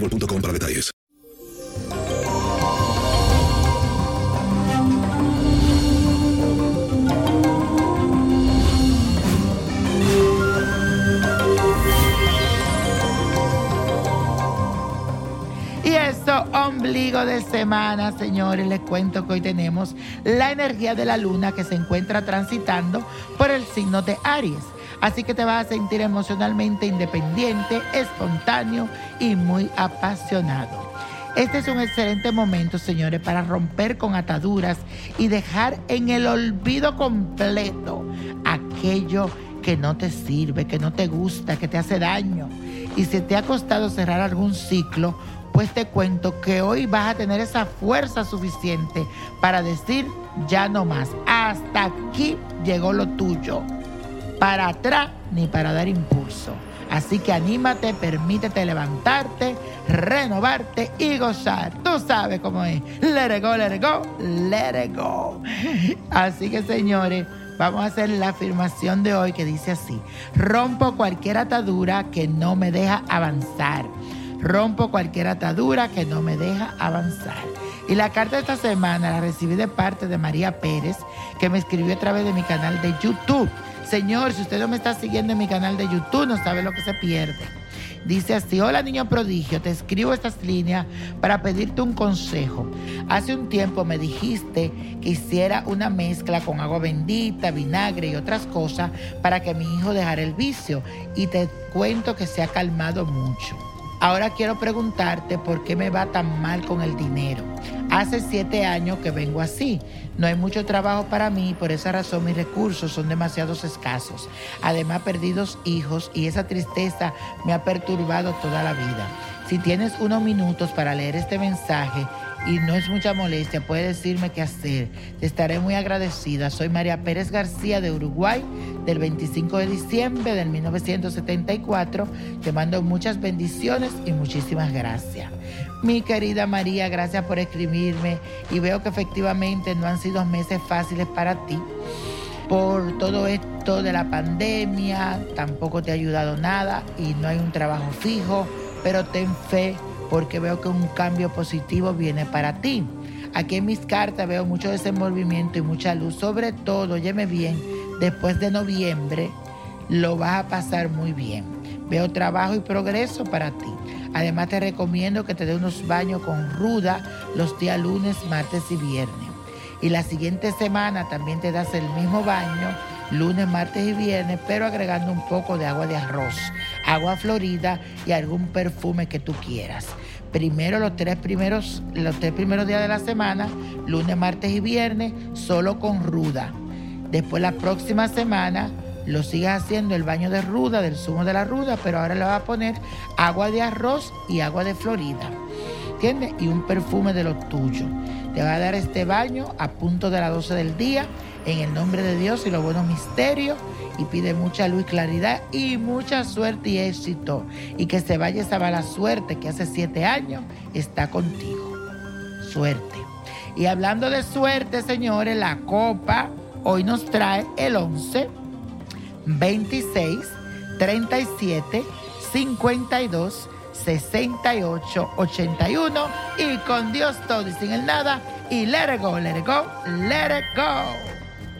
boostmobile.com para detalles. Y eso, ombligo de semana, señores, les cuento que hoy tenemos la energía de la luna que se encuentra transitando por el signo de Aries. Así que te vas a sentir emocionalmente independiente, espontáneo y muy apasionado. Este es un excelente momento, señores, para romper con ataduras y dejar en el olvido completo aquello que no te sirve, que no te gusta, que te hace daño. Y si te ha costado cerrar algún ciclo, pues te cuento que hoy vas a tener esa fuerza suficiente para decir ya no más. Hasta aquí llegó lo tuyo. Para atrás ni para dar impulso. Así que anímate, permítete levantarte, renovarte y gozar. Tú sabes cómo es. Let it go, let it go, let it go. Así que señores, vamos a hacer la afirmación de hoy que dice así. Rompo cualquier atadura que no me deja avanzar. Rompo cualquier atadura que no me deja avanzar. Y la carta de esta semana la recibí de parte de María Pérez, que me escribió a través de mi canal de YouTube. Señor, si usted no me está siguiendo en mi canal de YouTube, no sabe lo que se pierde. Dice así, hola niño prodigio, te escribo estas líneas para pedirte un consejo. Hace un tiempo me dijiste que hiciera una mezcla con agua bendita, vinagre y otras cosas para que mi hijo dejara el vicio y te cuento que se ha calmado mucho. Ahora quiero preguntarte por qué me va tan mal con el dinero. Hace siete años que vengo así. No hay mucho trabajo para mí y por esa razón mis recursos son demasiados escasos. Además, perdí dos hijos y esa tristeza me ha perturbado toda la vida. Si tienes unos minutos para leer este mensaje y no es mucha molestia, puedes decirme qué hacer. Te estaré muy agradecida. Soy María Pérez García de Uruguay, del 25 de diciembre del 1974. Te mando muchas bendiciones y muchísimas gracias. Mi querida María, gracias por escribirme y veo que efectivamente no han sido meses fáciles para ti. Por todo esto de la pandemia, tampoco te ha ayudado nada y no hay un trabajo fijo, pero ten fe porque veo que un cambio positivo viene para ti. Aquí en mis cartas veo mucho desenvolvimiento y mucha luz, sobre todo, óyeme bien, después de noviembre lo vas a pasar muy bien. Veo trabajo y progreso para ti. Además te recomiendo que te dé unos baños con ruda los días lunes, martes y viernes. Y la siguiente semana también te das el mismo baño, lunes, martes y viernes, pero agregando un poco de agua de arroz. agua florida y algún perfume que tú quieras. Primero los tres primeros, los tres primeros días de la semana, lunes, martes y viernes, solo con ruda. Después la próxima semana lo sigues haciendo el baño de ruda, del zumo de la ruda, pero ahora le vas a poner agua de arroz y agua de florida. ¿Entiendes? Y un perfume de lo tuyo. Te va a dar este baño a punto de las 12 del día, en el nombre de Dios y los buenos misterios, y pide mucha luz, claridad y mucha suerte y éxito. Y que se vaya esa mala suerte que hace siete años está contigo. Suerte. Y hablando de suerte, señores, la copa hoy nos trae el 11, 26, 37, 52, 68, 81 y con Dios todo y sin el nada y let it go, let it go, let it go.